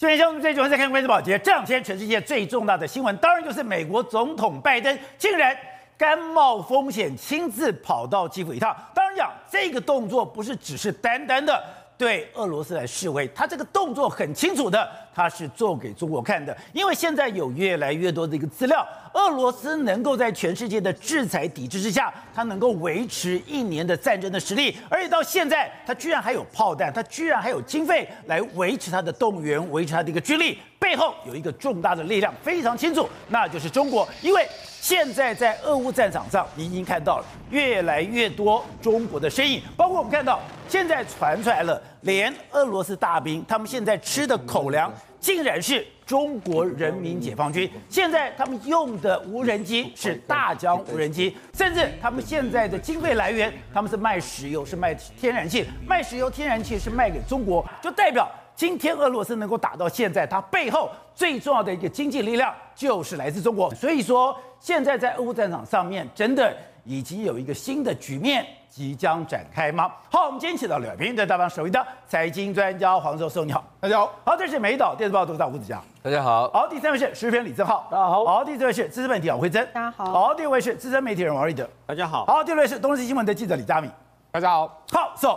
这边像最喜欢在看关注保洁，这两天全世界最重大的新闻，当然就是美国总统拜登竟然甘冒风险亲自跑到基辅一趟。当然讲这个动作不是只是单单的。对俄罗斯来示威，他这个动作很清楚的，他是做给中国看的。因为现在有越来越多的一个资料，俄罗斯能够在全世界的制裁抵制之下，他能够维持一年的战争的实力，而且到现在，他居然还有炮弹，他居然还有经费来维持他的动员，维持他的一个军力。背后有一个重大的力量，非常清楚，那就是中国。因为现在在俄乌战场上，你已经看到了越来越多中国的身影，包括我们看到现在传出来了，连俄罗斯大兵他们现在吃的口粮，竟然是中国人民解放军。现在他们用的无人机是大疆无人机，甚至他们现在的经费来源，他们是卖石油，是卖天然气，卖石油、天然气是卖给中国，就代表。今天俄罗斯能够打到现在，它背后最重要的一个经济力量就是来自中国。所以说，现在在俄乌战场上面，真的已经有一个新的局面即将展开吗？好，我们今天请到了平在大方首位的财经专家黄教授，你好，大家好。好，这是美岛电视报董事长吴子嘉，大家好。好，第三位是时事评李正浩，大家好。好，第四位是资深媒体王慧珍，大家好。好，第五位是资深媒体人王瑞德，大家好。好，第六位是东森新闻的记者李佳敏，大家好。好，so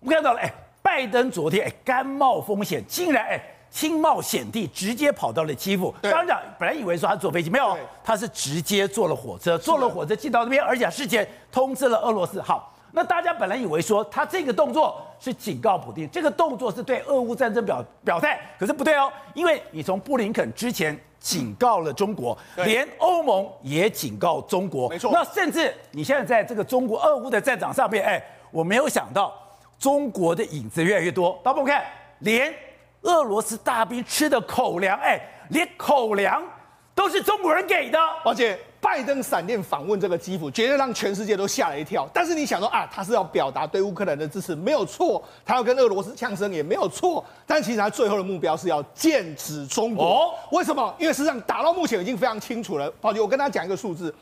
我们看到了，哎。拜登昨天哎，甘冒风险，竟然哎亲冒险地直接跑到了基辅。当然讲，本来以为说他坐飞机，没有，他是直接坐了火车，坐了火车进到那边，而且事前通知了俄罗斯。好，那大家本来以为说他这个动作是警告普京，这个动作是对俄乌战争表表态，可是不对哦，因为你从布林肯之前警告了中国，连欧盟也警告中国，没错。那甚至你现在在这个中国俄乌的战场上面，哎，我没有想到。中国的影子越来越多，大家看，连俄罗斯大兵吃的口粮，哎，连口粮都是中国人给的。而且拜登闪电访问这个基辅，绝对让全世界都吓了一跳。但是你想说啊，他是要表达对乌克兰的支持，没有错；他要跟俄罗斯呛声，也没有错。但其实他最后的目标是要剑指中国。哦，为什么？因为事实上打到目前已经非常清楚了。宝杰，我跟他讲一个数字。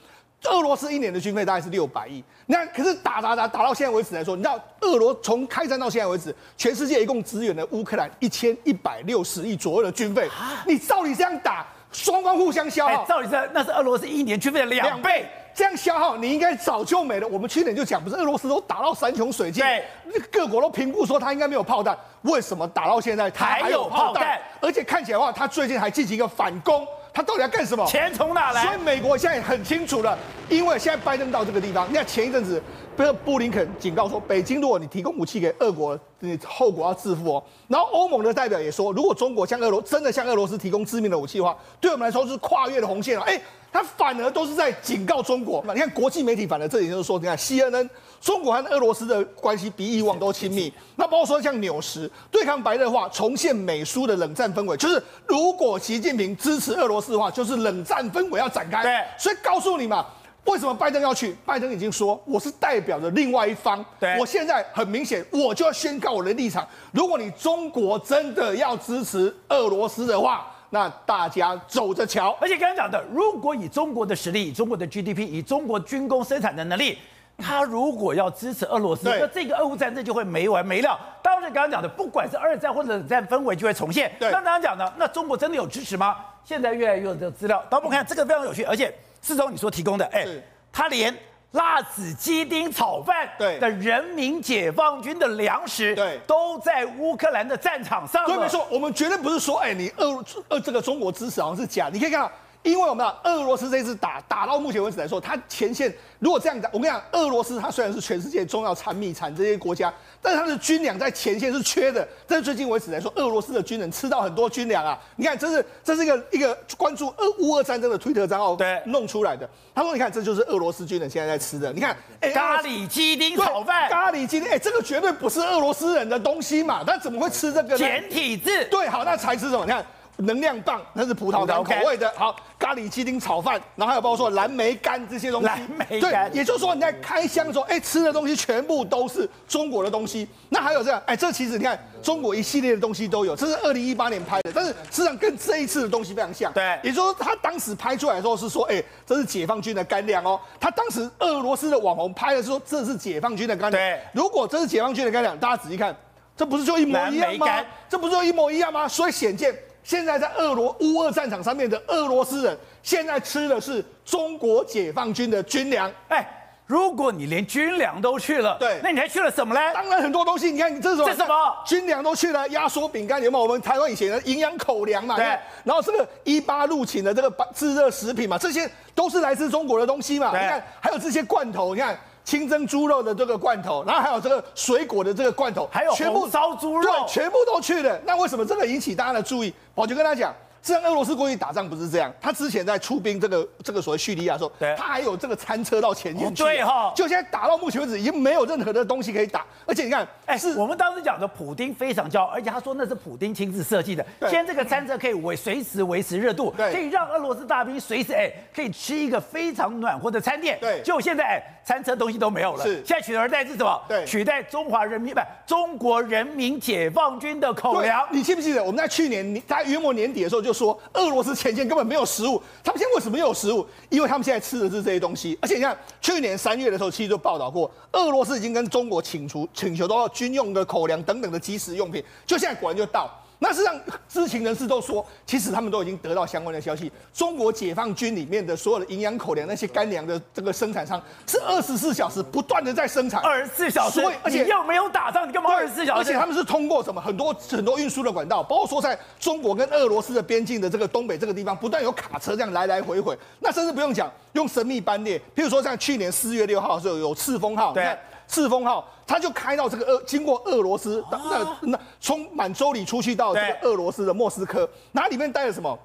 俄罗斯一年的军费大概是六百亿，那可是打打打打到现在为止来说，你知道俄罗从开战到现在为止，全世界一共支援了乌克兰一千一百六十亿左右的军费。你照理这样打，双方互相消耗，照理这那是俄罗斯一年军费的两倍，这样消耗你应该早就没了。我们去年就讲，不是俄罗斯都打到山穷水尽，对，各国都评估说他应该没有炮弹，为什么打到现在他还有炮弹？而且看起来的话，他最近还进行一个反攻。他到底要干什么？钱从哪来？所以美国现在很清楚了，因为现在拜登到这个地方，你看前一阵子，不是布林肯警告说，北京如果你提供武器给俄国，你后果要自负哦。然后欧盟的代表也说，如果中国向俄罗真的向俄罗斯提供致命的武器的话，对我们来说是跨越了红线了。哎，他反而都是在警告中国。你看国际媒体反而这里就是说，你看 CNN，中国和俄罗斯的关系比以往都亲密。那包括说像纽时对抗白热化，重现美苏的冷战氛围，就是如果习近平支持俄罗斯的话，就是冷战氛围要展开。对，所以告诉你嘛。为什么拜登要去？拜登已经说，我是代表着另外一方。对，我现在很明显，我就要宣告我的立场。如果你中国真的要支持俄罗斯的话，那大家走着瞧。而且刚刚讲的，如果以中国的实力、以中国的 GDP、以中国军工生产的能力，他如果要支持俄罗斯，那这个俄乌战争就会没完没了。当然，刚刚讲的，不管是二战或者冷战氛围就会重现。对，那刚刚讲的，那中国真的有支持吗？现在越来越有这个资料，当我们看这个非常有趣，而且。四周你说提供的，哎，他连辣子鸡丁炒饭对的人民解放军的粮食对都在乌克兰的战场上。对，没错，我们绝对不是说，哎，你俄俄这个中国支持好像是假，你可以看到。因为我们俄罗斯这一次打打到目前为止来说，它前线如果这样讲，我跟你讲，俄罗斯它虽然是全世界重要产米产这些国家，但是它的军粮在前线是缺的。但是最近为止来说，俄罗斯的军人吃到很多军粮啊！你看，这是这是一个一个关注俄乌俄战争的推特账号对弄出来的。他说：“你看，这就是俄罗斯军人现在在吃的。你看，哎，咖喱鸡丁炒饭，咖喱鸡丁，哎，这个绝对不是俄罗斯人的东西嘛？他怎么会吃这个呢？简体字，对，好，那才吃什么？你看。”能量棒，那是葡萄糖口味的。好，咖喱鸡丁炒饭，然后还有包括说蓝莓干这些东西。蓝莓干，对，也就是说你在开箱的时候，哎，吃的东西全部都是中国的东西。那还有这样，哎，这其实你看，中国一系列的东西都有。这是二零一八年拍的，但是实际上跟这一次的东西非常像。对，也就是说他当时拍出来的时候是说，哎，这是解放军的干粮哦。他当时俄罗斯的网红拍的是说，这是解放军的干粮。对，如果这是解放军的干粮，大家仔细看。这不是就一模一样吗？这不是就一模一样吗？所以显见，现在在俄罗乌俄战场上面的俄罗斯人，现在吃的是中国解放军的军粮。哎。如果你连军粮都去了，对，那你还去了什么呢？当然很多东西，你看你这种这什么军粮都去了，压缩饼干有没有？我们台湾以前的营养口粮嘛，对。然后这个一八入侵的这个自热食品嘛，这些都是来自中国的东西嘛。你看还有这些罐头，你看清蒸猪肉的这个罐头，然后还有这个水果的这个罐头，还有全部烧猪肉，对，全部都去了。那为什么这个引起大家的注意？我就跟他讲。实际上，俄罗斯过去打仗不是这样。他之前在出兵这个这个所谓叙利亚的时候，对，他还有这个餐车到前线去。对哈，就现在打到目前为止，已经没有任何的东西可以打。而且你看，哎，是我们当时讲的，普丁非常骄傲，而且他说那是普丁亲自设计的。现在这个餐车可以维随时维持热度，可以让俄罗斯大兵随时哎可以吃一个非常暖和的餐点。对，就现在哎餐车东西都没有了。是，现在取而代之什么？对，取代中华人民不中国人民解放军的口粮。你记不记得我们在去年在约莫年底的时候就说俄罗斯。前线根本没有食物，他们现在为什么没有食物？因为他们现在吃的是这些东西。而且你看，去年三月的时候，其实就报道过，俄罗斯已经跟中国请出请求到军用的口粮等等的即时用品，就现在果然就到。那实际上，知情人士都说，其实他们都已经得到相关的消息。中国解放军里面的所有的营养口粮、那些干粮的这个生产商，是二十四小时不断的在生产。二十四小时，而且又没有打仗，你干嘛二十四小时？而且他们是通过什么很多很多运输的管道，包括说在中国跟俄罗斯的边境的这个东北这个地方，不断有卡车这样来来回回。那甚至不用讲，用神秘班列，譬如说像去年四月六号的时候有赤峰号，对。赤峰号，他就开到这个俄，经过俄罗斯，那那从满洲里出去到这个俄罗斯的莫斯科，那里面带了什么？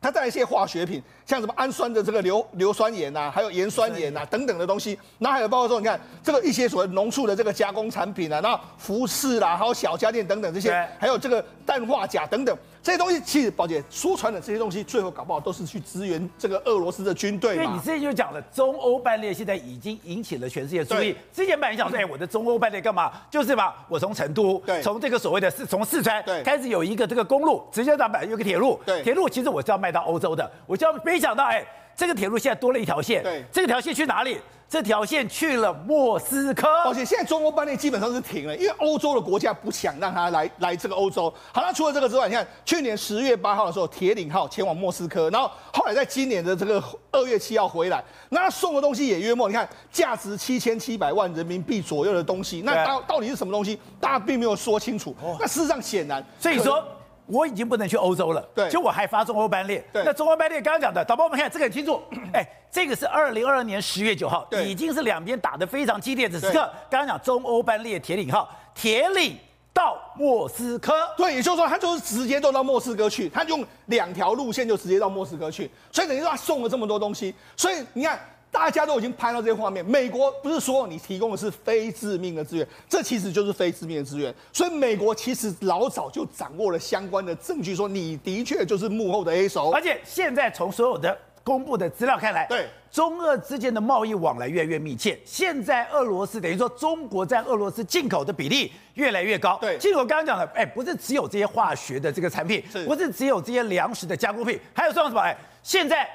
他带了一些化学品，像什么氨酸的这个硫硫酸盐呐，还有盐酸盐呐等等的东西。那还有包括说，你看这个一些所谓农畜的这个加工产品啊，然后服饰啦，还有小家电等等这些，还有这个氮化钾等等。这些东西其实，宝姐说穿了，这些东西最后搞不好都是去支援这个俄罗斯的军队。因为你之前就讲了，中欧班列现在已经引起了全世界注意。之前本来想说，哎，我的中欧班列干嘛？就是嘛，我从成都，对，从这个所谓的四从四川开始有一个这个公路，直接到板有个铁路，对，铁路其实我是要卖到欧洲的，我就要没想到，哎，这个铁路现在多了一条线，对，这个条线去哪里？这条线去了莫斯科，而且现在中欧班列基本上是停了，因为欧洲的国家不想让他来来这个欧洲。好，那除了这个之外，你看去年十月八号的时候，铁岭号前往莫斯科，然后后来在今年的这个二月七号回来，那他送的东西也约莫，你看价值七千七百万人民币左右的东西，那到到底是什么东西？大家并没有说清楚。那事实上显然，所以说。我已经不能去欧洲了，对，就我还发中欧班列。对，那中欧班列刚刚讲的，导播我们看这个很清楚，哎，这个是二零二二年十月九号，对，已经是两边打得非常激烈的时刻。刚刚讲中欧班列铁岭号，铁岭到莫斯科，对，也就是说他就是直接都到莫斯科去，他用两条路线就直接到莫斯科去，所以等于说他送了这么多东西，所以你看。大家都已经拍到这些画面。美国不是说你提供的是非致命的资源，这其实就是非致命的资源。所以美国其实老早就掌握了相关的证据，说你的确就是幕后的 A 手。而且现在从所有的公布的资料看来，对中俄之间的贸易往来越来越密切。现在俄罗斯等于说中国在俄罗斯进口的比例越来越高。对，进口刚刚讲的，哎，不是只有这些化学的这个产品，不是只有这些粮食的加工品，还有说什么？哎，现在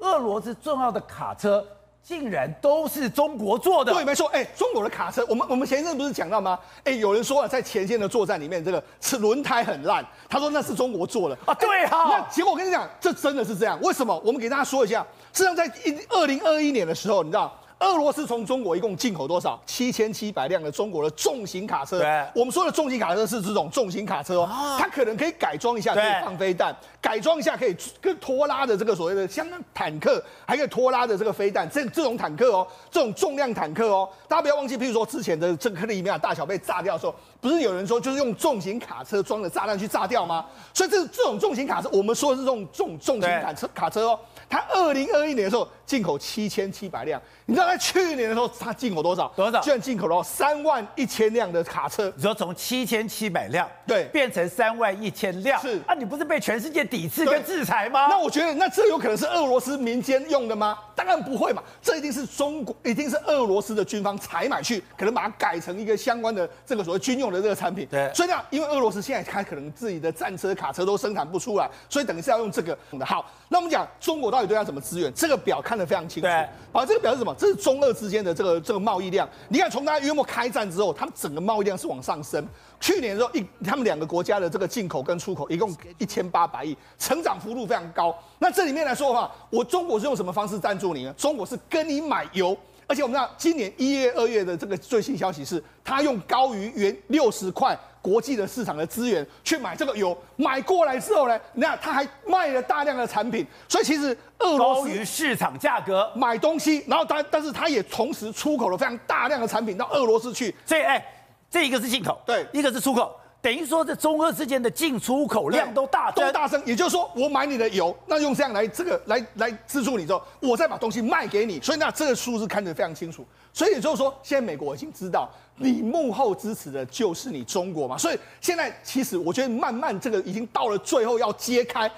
俄罗斯重要的卡车。竟然都是中国做的？对，没错。哎，中国的卡车，我们我们前一阵不是讲到吗？哎，有人说啊，在前线的作战里面，这个是轮胎很烂，他说那是中国做的啊。对哈。那结果我跟你讲，这真的是这样。为什么？我们给大家说一下，实际上在一二零二一年的时候，你知道。俄罗斯从中国一共进口多少？七千七百辆的中国的重型卡车。我们说的重型卡车是这种重型卡车哦，它可能可以改装一下，可以放飞弹，改装一下可以跟拖拉的这个所谓的像坦克，还可以拖拉的这个飞弹。这这种坦克哦，这种重量坦克哦，大家不要忘记，譬如说之前的这个克里米亚大桥被炸掉的时候，不是有人说就是用重型卡车装的炸弹去炸掉吗？所以这这种重型卡车，我们说的是这种重重型卡车卡车哦。它二零二一年的时候进口七千七百辆，你知道在去年的时候它进口多少？多少？居然进口了三万一千辆的卡车。你说从七千七百辆对变成三万一千辆，是啊，你不是被全世界抵制跟制裁吗？那我觉得那这有可能是俄罗斯民间用的吗？当然不会嘛，这一定是中国，一定是俄罗斯的军方采买去，可能把它改成一个相关的这个所谓军用的这个产品。对，所以呢，因为俄罗斯现在它可能自己的战车、卡车都生产不出来，所以等于是要用这个。好，那我们讲中国到底对他怎么支援？这个表看得非常清楚。对，好，这个表是什么？这是中俄之间的这个这个贸易量。你看，从他约莫开战之后，他们整个贸易量是往上升。去年的时候，一他们两个国家的这个进口跟出口一共一千八百亿，成长幅度非常高。那这里面来说的话，我中国是用什么方式赞助你呢？中国是跟你买油。而且我们知道，今年一月、二月的这个最新消息是，他用高于原六十块国际的市场的资源去买这个油，买过来之后呢，那他还卖了大量的产品，所以其实俄罗斯高于市场价格。买东西，然后但但是他也同时出口了非常大量的产品到俄罗斯去，所以哎，这一个是进口，对，一个是出口。等于说，这中俄之间的进出口量都大增，都大增。也就是说，我买你的油，那用这样来这个来来资助你之后，我再把东西卖给你。所以那这个数字看得非常清楚。所以也就是说，现在美国已经知道，你幕后支持的就是你中国嘛。所以现在其实我觉得，慢慢这个已经到了最后要揭开。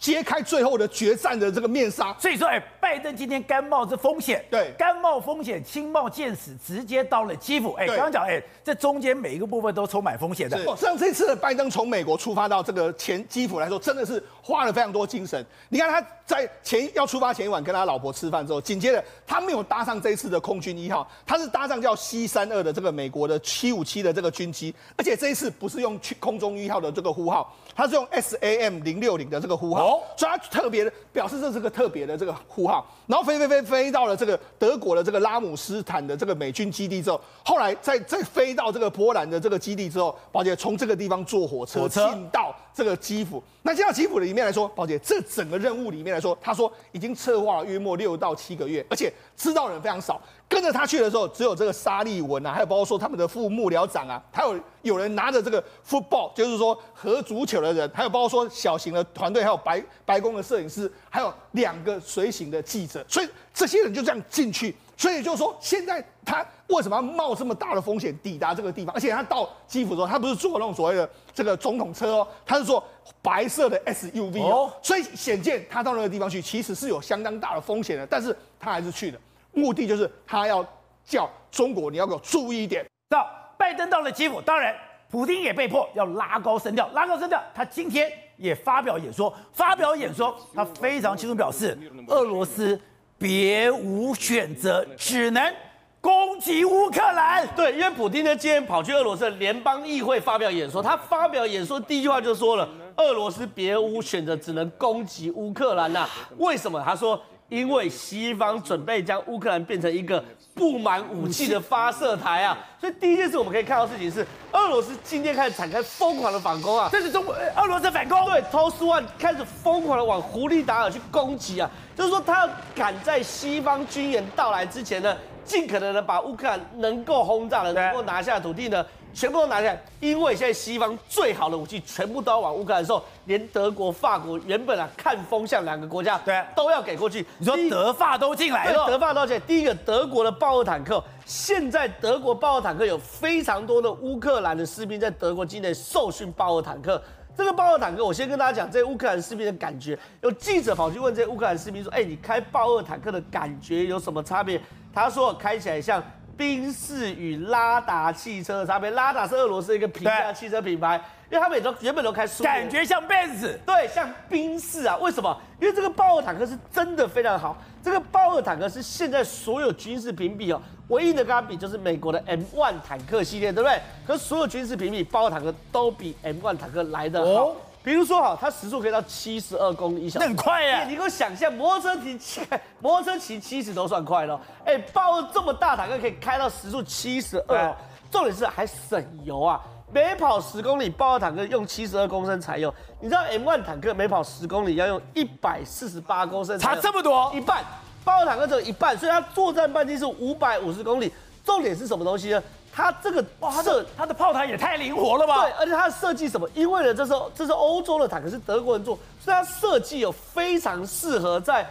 揭开最后的决战的这个面纱，所以说，哎，拜登今天甘冒这风险，对，甘冒风险，轻冒见死，直接到了基辅，哎，刚刚讲，哎，这中间每一个部分都充满风险的。像这次的拜登从美国出发到这个前基辅来说，真的是花了非常多精神。你看他在前要出发前一晚跟他老婆吃饭之后，紧接着他没有搭上这一次的空军一号，他是搭上叫 C 三二的这个美国的七五七的这个军机，而且这一次不是用去空中一号的这个呼号，他是用 SAM 零六零的这个呼号。所以他特别的表示这是个特别的这个呼号，然后飞飞飞飞到了这个德国的这个拉姆斯坦的这个美军基地之后，后来再再飞到这个波兰的这个基地之后，宝姐从这个地方坐火车进到这个基辅。那进到基辅的里面来说，宝姐这整个任务里面来说，他说已经策划了约莫六到七个月，而且知道人非常少。跟着他去的时候，只有这个沙利文啊，还有包括说他们的副幕僚长啊，还有有人拿着这个 football，就是说和足球的人，还有包括说小型的团队，还有白白宫的摄影师，还有两个随行的记者，所以这些人就这样进去。所以就是说，现在他为什么要冒这么大的风险抵达这个地方？而且他到基辅的时候，他不是坐那种所谓的这个总统车哦，他是坐白色的 SUV 哦，所以显见他到那个地方去，其实是有相当大的风险的，但是他还是去了。目的就是他要叫中国，你要给我注意一点。到拜登到了基辅，当然普京也被迫要拉高声调，拉高声调。他今天也发表演说，发表演说，他非常清楚表示，俄罗斯别无选择，只能攻击乌克兰。对，因为普京呢今天跑去俄罗斯联邦议会发表演说，他发表演说第一句话就说了，俄罗斯别无选择，只能攻击乌克兰呐、为什么？他说。因为西方准备将乌克兰变成一个布满武器的发射台啊，所以第一件事我们可以看到事情是，俄罗斯今天开始展开疯狂的反攻啊，这是中国俄罗斯反攻，对，TOS One 开始疯狂的往胡利达尔去攻击啊，就是说他要赶在西方军援到来之前呢，尽可能的把乌克兰能够轰炸的、能够拿下的土地呢。全部都拿下来，因为现在西方最好的武器全部都要往乌克兰的时候，连德国、法国原本啊看风向两个国家，对，都要给过去。你说德法都进来了，德法都进来。第一个，德国的豹二坦克，现在德国豹二坦克有非常多的乌克兰的士兵在德国境内受训豹二坦克。这个豹二坦克，我先跟大家讲，这乌克兰士兵的感觉。有记者跑去问这些乌克兰士兵说：“哎，你开豹二坦克的感觉有什么差别？”他说：“开起来像。”宾士与拉达汽车的差别，拉达是俄罗斯一个平价汽车品牌，因为他们也都原本都开苏，感觉像宾士，对，像宾士啊。为什么？因为这个豹二坦克是真的非常好。这个豹二坦克是现在所有军事评比哦，唯一的跟它比就是美国的 M1 坦克系列，对不对？可是所有军事评比，豹二坦克都比 M1 坦克来得好。哦比如说哈，它时速可以到七十二公里一小时，很快耶！你给我想象，摩托车骑七，摩托车骑七十都算快了。哎，豹二这么大坦克可以开到时速七十二，重点是还省油啊！每跑十公里，豹二坦克用七十二公升柴油。你知道 M1 坦克每跑十公里要用一百四十八公升，差这么多，一半。豹二坦克只有一半，所以它作战半径是五百五十公里。重点是什么东西呢？它这个哇，它的它的炮台也太灵活了吧？对，而且它的设计什么？因为呢，这是这是欧洲的坦克，是德国人做，所以它设计有非常适合在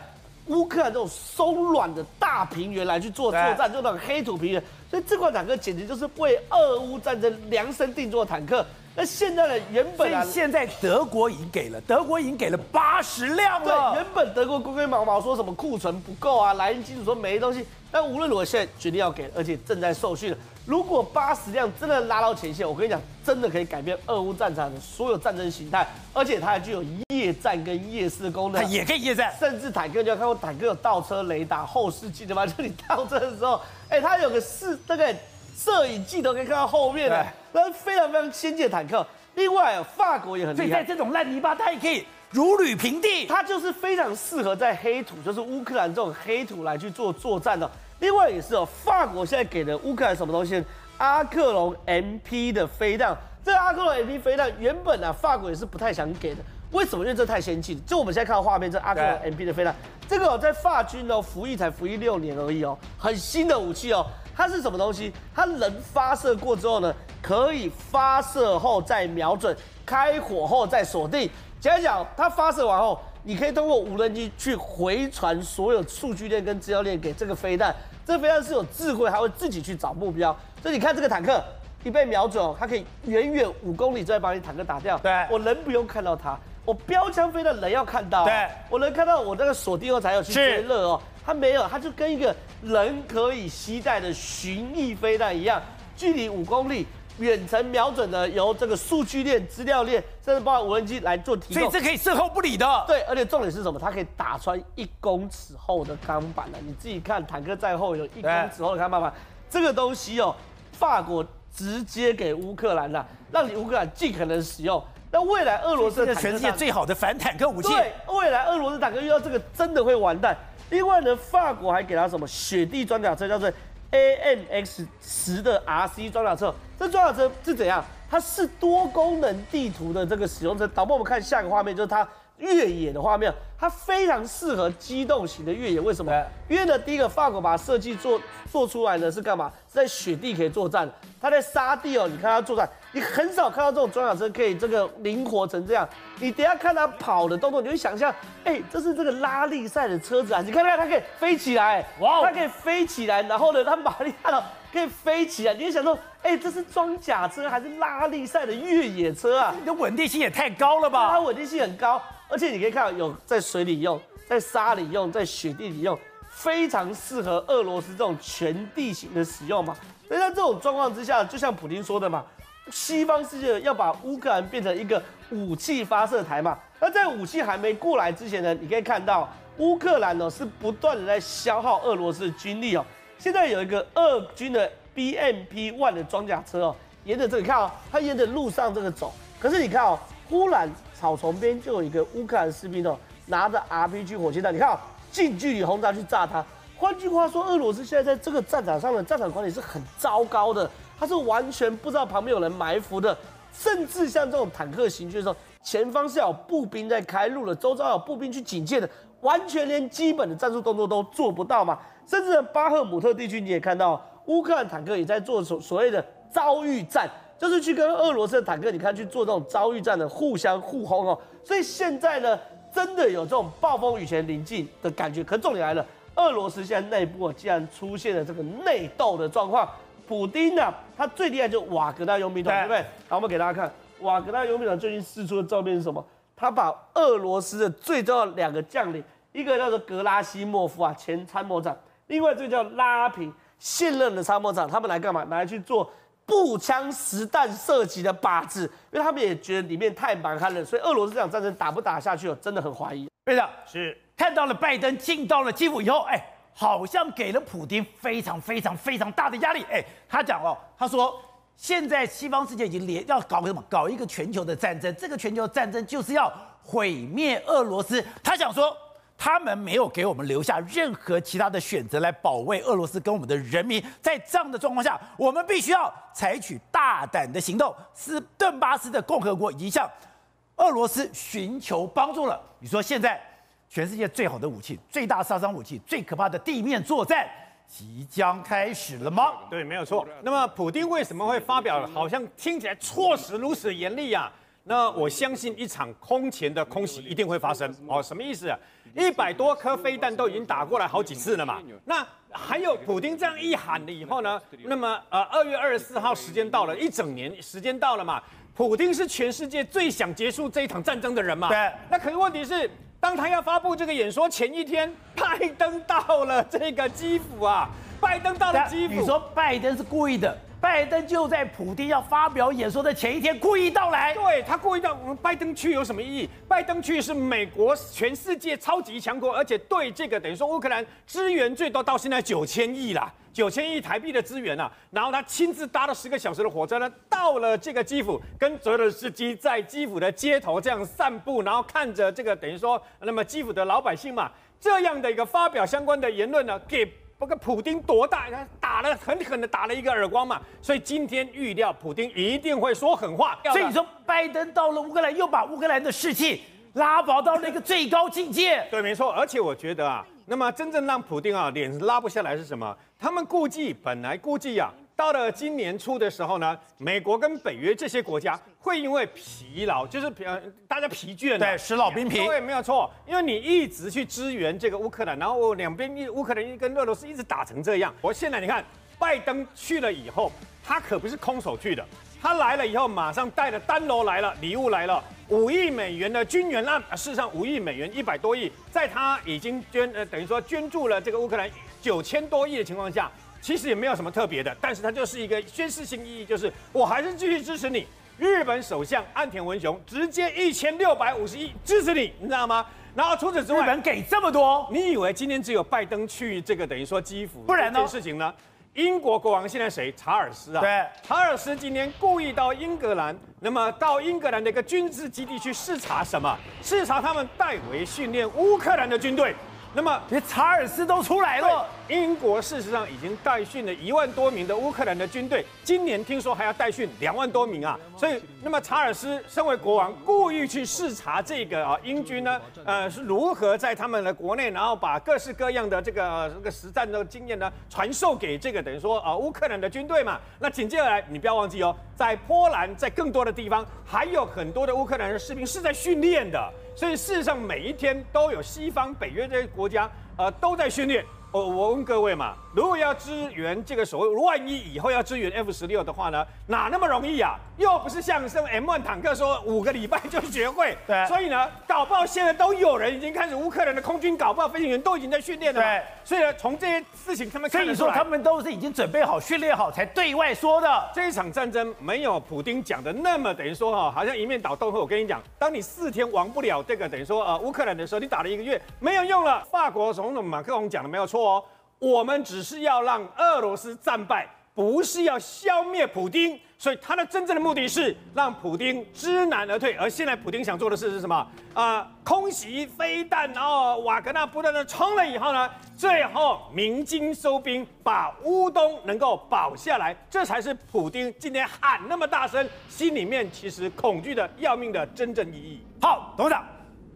乌克兰这种松软的大平原来去做作战，就那种黑土平原。所以这款坦克简直就是为俄乌战争量身定做的坦克。那现在呢，原本啊，现在德国已经给了，德国已经给了八十辆了。对，原本德国龟龟毛毛说什么库存不够啊，莱茵机组说没东西。但无论如何，现在决定要给，而且正在受训了。如果八十辆真的拉到前线，我跟你讲，真的可以改变俄乌战场的所有战争形态，而且它还具有夜战跟夜视功能，它也可以夜战。甚至坦克，你有看过坦克有倒车雷达后视镜的吗？就你倒车的时候，哎、欸，它有个视那个摄影镜头可以看到后面的，那非常非常先进的坦克。另外，法国也很厉害，所以在这种烂泥巴，它也可以如履平地。它就是非常适合在黑土，就是乌克兰这种黑土来去做作战的。另外也是哦，法国现在给的乌克兰什么东西？阿克隆 MP 的飞弹。这个阿克隆 MP 飞弹原本啊，法国也是不太想给的。为什么？因为这太先进。就我们现在看到画面，这阿克隆 MP 的飞弹，这个在法军哦服役才服役六年而已哦，很新的武器哦。它是什么东西？它能发射过之后呢，可以发射后再瞄准，开火后再锁定。简单讲，它发射完后。你可以通过无人机去回传所有数据链跟资料链给这个飞弹，这个飞弹是有智慧，还会自己去找目标。所以你看这个坦克一被瞄准，它可以远远五公里之外把你坦克打掉。对，我人不用看到它，我标枪飞弹人要看到。对，我能看到我那个锁定后才有去追热哦。它没有，它就跟一个人可以携带的巡弋飞弹一样，距离五公里。远程瞄准的，由这个数据链、资料链，甚至包括无人机来做提供，所以这可以事后不理的。对，而且重点是什么？它可以打穿一公尺厚的钢板了。你自己看，坦克在后有一公尺厚的钢板板，这个东西哦，法国直接给乌克兰了，让你乌克兰尽可能使用。那未来俄罗斯的全世界最好的反坦克武器，对，未来俄罗斯坦克遇到这个真的会完蛋。另外呢，法国还给他什么雪地装甲车，叫做。AMX 十的 RC 装甲车，这装甲车是怎样？它是多功能地图的这个使用者。导播，我们看下一个画面，就是它越野的画面。它非常适合机动型的越野，为什么？因为呢，第一个，法国把设计做做出来呢是干嘛？是在雪地可以作战。它在沙地哦，你看它作战，你很少看到这种装甲车可以这个灵活成这样。你等下看它跑的动作，你会想象，哎、欸，这是这个拉力赛的车子啊！你看看它可以飞起来，哇，它可以飞起来，然后呢，它马力大到可以飞起来，你会想说，哎、欸，这是装甲车还是拉力赛的越野车啊？你的稳定性也太高了吧？它稳定性很高。而且你可以看到，有在水里用，在沙里用，在雪地里用，非常适合俄罗斯这种全地形的使用嘛。所以在这种状况之下，就像普京说的嘛，西方世界要把乌克兰变成一个武器发射台嘛。那在武器还没过来之前呢，你可以看到乌克兰呢是不断的在消耗俄罗斯的军力哦。现在有一个俄军的 BMP One 的装甲车哦，沿着这里看哦，它沿着路上这个走，可是你看哦，忽然。草丛边就有一个乌克兰士兵哦，拿着 RPG 火箭弹，你看啊，近距离轰炸去炸它。换句话说，俄罗斯现在在这个战场上的战场管理是很糟糕的，他是完全不知道旁边有人埋伏的，甚至像这种坦克行军的时候，前方是有步兵在开路的，周遭有步兵去警戒的，完全连基本的战术动作都做不到嘛。甚至巴赫姆特地区你也看到，乌克兰坦克也在做所所谓的遭遇战。就是去跟俄罗斯的坦克，你看去做这种遭遇战的互相互轰哦，所以现在呢，真的有这种暴风雨前临近的感觉。可重点来了，俄罗斯现在内部竟然出现了这个内斗的状况。普丁呢、啊，他最厉害就是瓦格纳佣兵团，对。不对？好，我们给大家看瓦格纳佣兵团最近释出的照片是什么？他把俄罗斯的最重要的两个将领，一个叫做格拉西莫夫啊，前参谋长；另外这个叫拉平，现任的参谋长。他们来干嘛？来去做。步枪实弹射击的靶子，因为他们也觉得里面太蛮悍了，所以俄罗斯这场战争打不打下去哦，真的很怀疑。队长是看到了拜登进到了基辅以后，哎，好像给了普京非常非常非常大的压力。哎，他讲哦，他说现在西方世界已经连要搞什么，搞一个全球的战争，这个全球战争就是要毁灭俄罗斯。他想说。他们没有给我们留下任何其他的选择来保卫俄罗斯跟我们的人民，在这样的状况下，我们必须要采取大胆的行动，斯顿巴斯的共和国已经向俄罗斯寻求帮助了。你说现在全世界最好的武器、最大杀伤武器、最可怕的地面作战即将开始了吗？对，没有错。那么普京为什么会发表好像听起来措辞如此严厉啊？那我相信一场空前的空袭一定会发生。哦，什么意思啊？一百多颗飞弹都已经打过来好几次了嘛，那还有普京这样一喊了以后呢，那么呃二月二十四号时间到了，一整年时间到了嘛，普京是全世界最想结束这一场战争的人嘛？对。那可是问题是，当他要发布这个演说前一天，拜登到了这个基辅啊，拜登到了基辅。你说拜登是故意的？拜登就在普京要发表演说的前一天故意到来，对，他故意到。我们拜登去有什么意义？拜登去是美国全世界超级强国，而且对这个等于说乌克兰支援最多到现在九千亿啦，九千亿台币的支援啊。然后他亲自搭了十个小时的火车呢，到了这个基辅，跟泽连斯基在基辅的街头这样散步，然后看着这个等于说那么基辅的老百姓嘛，这样的一个发表相关的言论呢，给。不过普丁多大？他打了狠狠的打了一个耳光嘛，所以今天预料普丁一定会说狠话。所以你说拜登到了乌克兰，又把乌克兰的士气拉拔到了一个最高境界。对，没错。而且我觉得啊，那么真正让普丁啊脸拉不下来是什么？他们估计本来估计啊。到了今年初的时候呢，美国跟北约这些国家会因为疲劳，就是疲大家疲倦，对，时老兵疲，对，没有错，因为你一直去支援这个乌克兰，然后两边一乌克兰跟俄罗斯一直打成这样。我现在你看，拜登去了以后，他可不是空手去的，他来了以后马上带了单楼来了，礼物来了，五亿美元的军援案，事实上五亿美元一百多亿，在他已经捐呃等于说捐助了这个乌克兰九千多亿的情况下。其实也没有什么特别的，但是它就是一个宣示性意义，就是我还是继续支持你。日本首相岸田文雄直接一千六百五十亿支持你，你知道吗？然后除此之外，日本给这么多，你以为今天只有拜登去这个等于说基辅，不然呢？这件事情呢？英国国王现在谁？查尔斯啊。对，查尔斯今天故意到英格兰，那么到英格兰的一个军事基地去视察什么？视察他们代为训练乌克兰的军队。那么连查尔斯都出来了。英国事实上已经带训了一万多名的乌克兰的军队，今年听说还要带训两万多名啊。所以，那么查尔斯身为国王，故意去视察这个啊英军呢，呃是如何在他们的国内，然后把各式各样的这个、呃、这个实战的经验呢传授给这个等于说啊乌克兰的军队嘛。那紧接着来，你不要忘记哦，在波兰，在更多的地方，还有很多的乌克兰的士兵是在训练的。所以事实上，每一天都有西方、北约这些国家，呃，都在训练。我我问各位嘛，如果要支援这个所谓，万一以后要支援 F 十六的话呢，哪那么容易啊？又不是像这 M1 坦克说五个礼拜就学会。对。所以呢，搞不好现在都有人已经开始，乌克兰的空军搞不好飞行员都已经在训练了。对。所以呢，从这些事情他们可以说，他们都是已经准备好、训练好才对外说的。这一场战争没有普丁讲的那么等于说哈，好像一面倒。等会我跟你讲，当你四天亡不了这个等于说呃乌克兰的时候，你打了一个月没有用了。法国总统马克龙讲的没有错哦。我们只是要让俄罗斯战败，不是要消灭普丁。所以他的真正的目的是让普丁知难而退。而现在普丁想做的事是什么？啊、空袭、飞弹，然后瓦格纳不断的冲了以后呢，最后鸣金收兵，把乌东能够保下来，这才是普丁今天喊那么大声，心里面其实恐惧的要命的真正意义。好，董事长，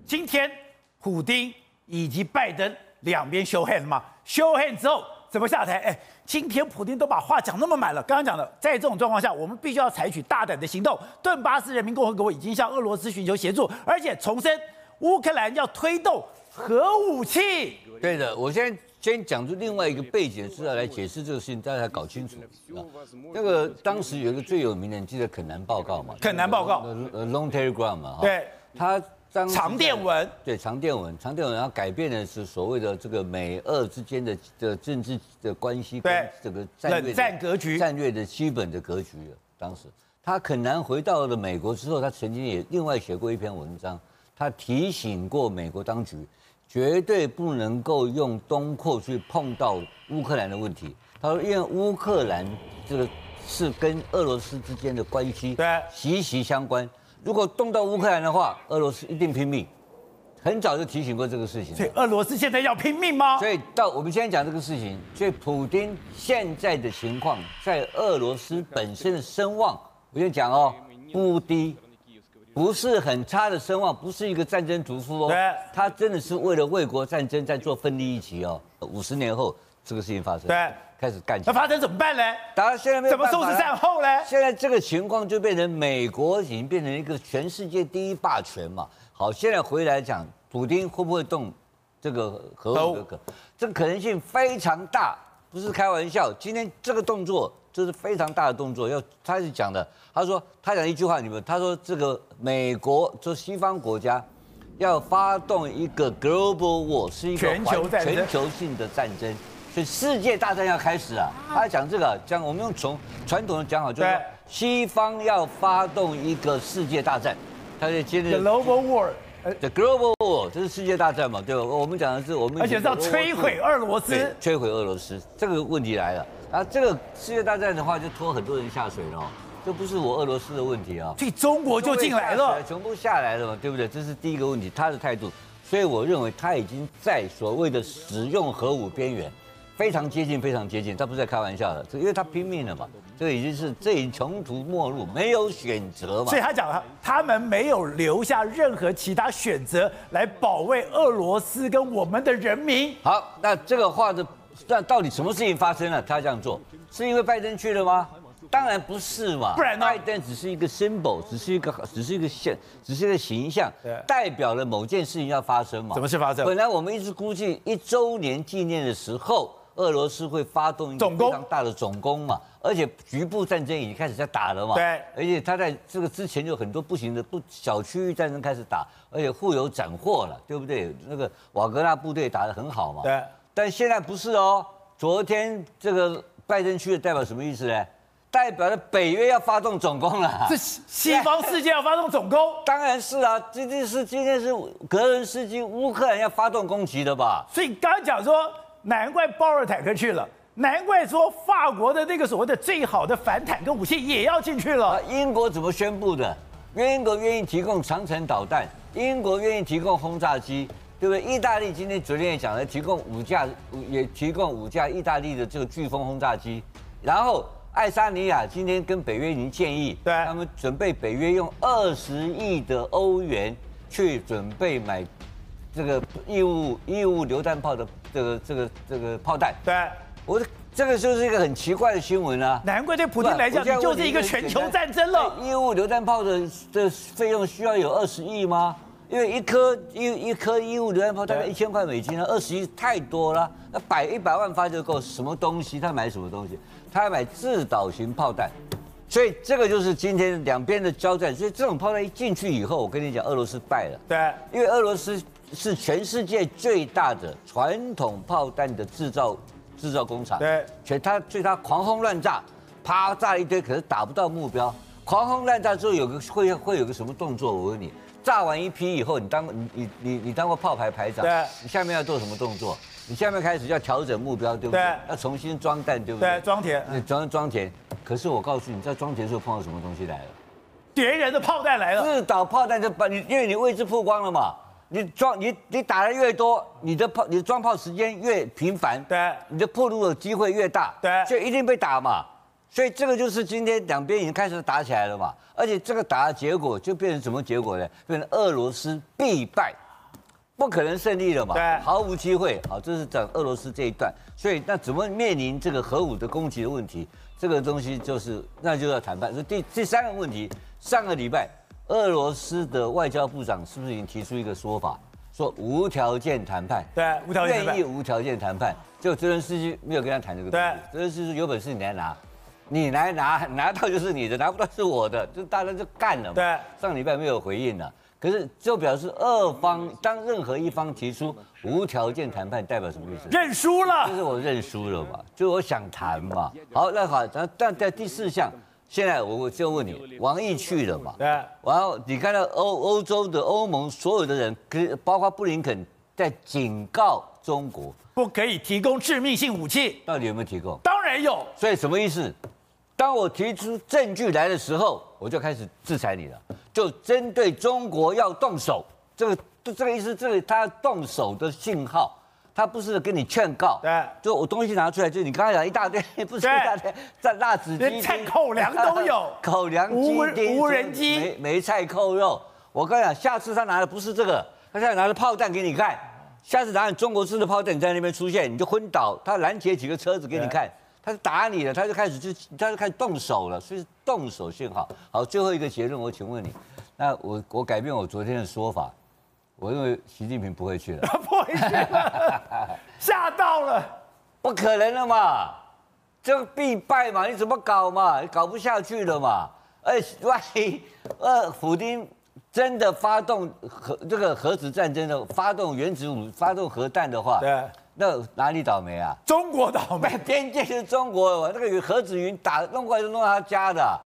今天普丁以及拜登两边 show hand 吗？show hand 之后怎么下台？哎，今天普京都把话讲那么满了。刚刚讲的，在这种状况下，我们必须要采取大胆的行动。顿巴斯人民共和国已经向俄罗斯寻求协助，而且重申乌克兰要推动核武器。对的，我现在先讲出另外一个背景是要来解释这个事情，大家搞清楚。那个当时有一个最有名的，你记得肯南报告吗？肯南报告，呃，Long Telegram 嘛，对，他。长电文对长电文，长电文，然后改变的是所谓的这个美俄之间的的政治的关系，对这个战略战格局，战略的基本的格局。当时他很难回到了美国之后，他曾经也另外写过一篇文章，他提醒过美国当局，绝对不能够用东扩去碰到乌克兰的问题。他说，因为乌克兰这个是跟俄罗斯之间的关系对息息相关。如果动到乌克兰的话，俄罗斯一定拼命。很早就提醒过这个事情。所以俄罗斯现在要拼命吗？所以到我们现在讲这个事情，所以普京现在的情况，在俄罗斯本身的声望，我先讲哦，不低，不是很差的声望，不是一个战争屠夫哦。对。他真的是为了卫国战争在做奋力一击哦。五十年后这个事情发生。对。开始干起来，那发生怎么办呢？大家现在怎么收拾战后呢？现在这个情况就变成美国已经变成一个全世界第一霸权嘛。好，现在回来讲，普丁会不会动这个核武的可？这个可能性非常大，不是开玩笑。今天这个动作就是非常大的动作。要他是讲的，他说他讲一句话，你们他说这个美国就西方国家要发动一个 global war，是一个全球全球性的战争，所以世界大战要开始啊。他讲这个讲，我们用从传统的讲法，就是西方要发动一个世界大战，他就接着 global war，The global war，这是世界大战嘛，对吧？我们讲的是我们，而且是要摧毁俄罗斯，摧毁俄罗斯，这个问题来了。啊，这个世界大战的话，就拖很多人下水了，这不是我俄罗斯的问题啊，所以中国就进来了，全部下来了嘛，对不对？这是第一个问题，他的态度。所以我认为他已经在所谓的使用核武边缘，非常接近，非常接近。他不是在开玩笑的，这因为他拼命了嘛。这已经是这已经穷途末路，没有选择嘛。所以他讲了，他们没有留下任何其他选择来保卫俄罗斯跟我们的人民。好，那这个话的，那到底什么事情发生了？他这样做是因为拜登去了吗？当然不是嘛。不然呢？拜登只是一个 symbol，只是一个，只是一个现，只是一个形象，代表了某件事情要发生嘛。什么事发生？本来我们一直估计一周年纪念的时候，俄罗斯会发动一个非常大的总攻嘛。而且局部战争已经开始在打了嘛，对，而且他在这个之前就很多不行的不小区域战争开始打，而且互有斩获了，对不对？那个瓦格纳部队打得很好嘛，对。但现在不是哦，昨天这个拜登去的代表什么意思呢？代表了北约要发动总攻了。是西方世界要发动总攻？当然是啊，今天是今天是格伦斯基乌克兰要发动攻击的吧？所以刚刚讲说，难怪豹二坦克去了。难怪说法国的那个所谓的最好的反坦克武器也要进去了。啊，英国怎么宣布的？英国愿意提供长城导弹，英国愿意提供轰炸机，对不对？意大利今天昨天也讲了，提供五架，也提供五架意大利的这个飓风轰炸机。然后爱沙尼亚今天跟北约已经建议，对，他们准备北约用二十亿的欧元去准备买这个义务义务榴弹炮的这个这个这个炮弹，对。我这个就是一个很奇怪的新闻啊！难怪对普京来讲，你就是一个全球战争了。义务榴弹炮的的费用需要有二十亿吗？因为一颗一一颗义务榴弹炮大概一千块美金啊，二十亿太多了。那百一百万发就够，什么东西？他买什么东西？他要买制导型炮弹。所以这个就是今天两边的交战。所以这种炮弹一进去以后，我跟你讲，俄罗斯败了。对，因为俄罗斯是全世界最大的传统炮弹的制造。制造工厂，对，所以他对他狂轰乱炸，啪炸了一堆，可是打不到目标。狂轰乱炸之后有个会会有个什么动作？我问你，炸完一批以后，你当你你你你当过炮排排长，对，你下面要做什么动作？你下面开始要调整目标，对不对？对，要重新装弹，对不对？对，装填，你装装填。可是我告诉你，在装填的时候碰到什么东西来了？别人的炮弹来了，自导炮弹就把你，因为你位置曝光了嘛。你装你你打的越多，你的炮你装炮时间越频繁，对，你的破路的机会越大，对，就一定被打嘛。所以这个就是今天两边已经开始打起来了嘛。而且这个打的结果就变成什么结果呢？变成俄罗斯必败，不可能胜利了嘛，对，毫无机会。好，这是讲俄罗斯这一段。所以那怎么面临这个核武的攻击的问题？这个东西就是那就要谈判。所以第第三个问题，上个礼拜。俄罗斯的外交部长是不是已经提出一个说法，说无条件谈判？对，无条件愿意无条件谈判。就泽连斯基没有跟他谈这个。对，泽连斯基说有本事你来拿，你来拿，拿到就是你的，拿不到是我的，就大家就干了嘛。对，上礼拜没有回应了，可是就表示俄方当任何一方提出无条件谈判，代表什么意思？认输了。就是我认输了嘛，就我想谈嘛。好，那好，但但在第四项。现在我就问你，王毅去了嘛？对。然后你看到欧欧洲的欧盟所有的人，包括布林肯，在警告中国，不可以提供致命性武器。到底有没有提供？当然有。所以什么意思？当我提出证据来的时候，我就开始制裁你了，就针对中国要动手，这个这个意思，这个他动手的信号。他不是跟你劝告，对，就我东西拿出来，就你刚才讲一大堆，不是一大堆，在辣子鸡，连菜口粮都有，口粮鸡、无人机、梅梅菜扣肉。我跟你讲，下次他拿的不是这个，他现在拿着炮弹给你看。下次拿你中国式的炮弹，你在那边出现，你就昏倒。他拦截几个车子给你看，他是打你了，他就开始就他就开始动手了，所以是动手信号。好，最后一个结论，我请问你，那我我改变我昨天的说法。我认为习近平不会去了，不会去了，吓到了，不可能了嘛？这个必败嘛，你怎么搞嘛？你搞不下去了嘛？哎，万一呃，普丁真的发动核这个核子战争的，发动原子武，发动核弹的话，对，那哪里倒霉啊？中国倒霉，边界是中国，那个核子云打弄过来就弄到他家的。